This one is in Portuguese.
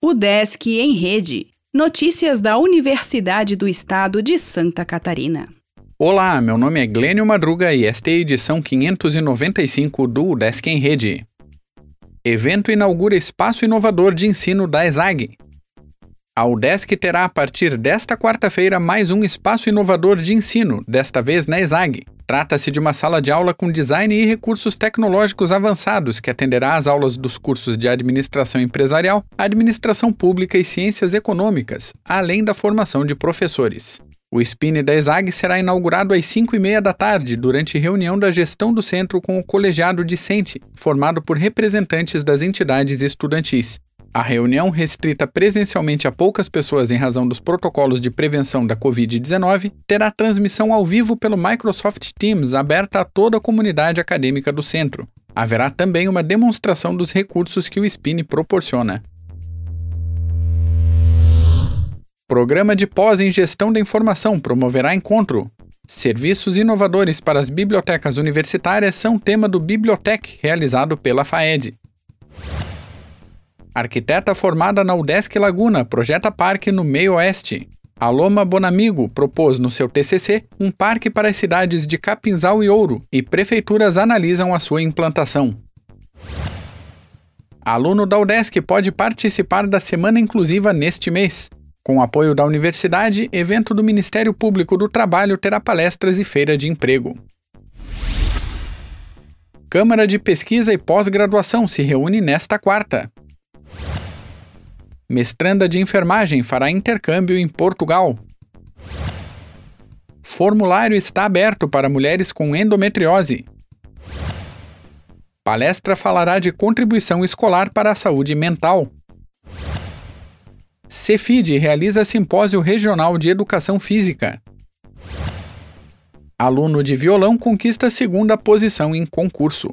O Desk em Rede. Notícias da Universidade do Estado de Santa Catarina. Olá, meu nome é Glênio Madruga e esta é a edição 595 do Desk em Rede. Evento inaugura espaço inovador de ensino da ESAG. A UDESC terá a partir desta quarta-feira mais um espaço inovador de ensino, desta vez na ESAG. Trata-se de uma sala de aula com design e recursos tecnológicos avançados que atenderá às aulas dos cursos de administração empresarial, administração pública e ciências econômicas, além da formação de professores. O SPIN da ESAG será inaugurado às 5 e meia da tarde, durante reunião da gestão do centro com o colegiado discente, formado por representantes das entidades estudantis. A reunião, restrita presencialmente a poucas pessoas em razão dos protocolos de prevenção da Covid-19, terá transmissão ao vivo pelo Microsoft Teams aberta a toda a comunidade acadêmica do centro. Haverá também uma demonstração dos recursos que o SPIN proporciona. Programa de pós em gestão da informação promoverá encontro. Serviços inovadores para as bibliotecas universitárias são tema do Bibliotec realizado pela FAED. Arquiteta formada na UDESC Laguna projeta parque no meio oeste. Aloma Bonamigo propôs no seu TCC um parque para as cidades de Capinzal e Ouro e prefeituras analisam a sua implantação. Aluno da UDESC pode participar da Semana Inclusiva neste mês. Com apoio da universidade, evento do Ministério Público do Trabalho terá palestras e feira de emprego. Câmara de Pesquisa e Pós-Graduação se reúne nesta quarta. Mestranda de enfermagem fará intercâmbio em Portugal. Formulário está aberto para mulheres com endometriose. Palestra falará de contribuição escolar para a saúde mental. Cefid realiza simpósio regional de educação física. Aluno de violão conquista segunda posição em concurso.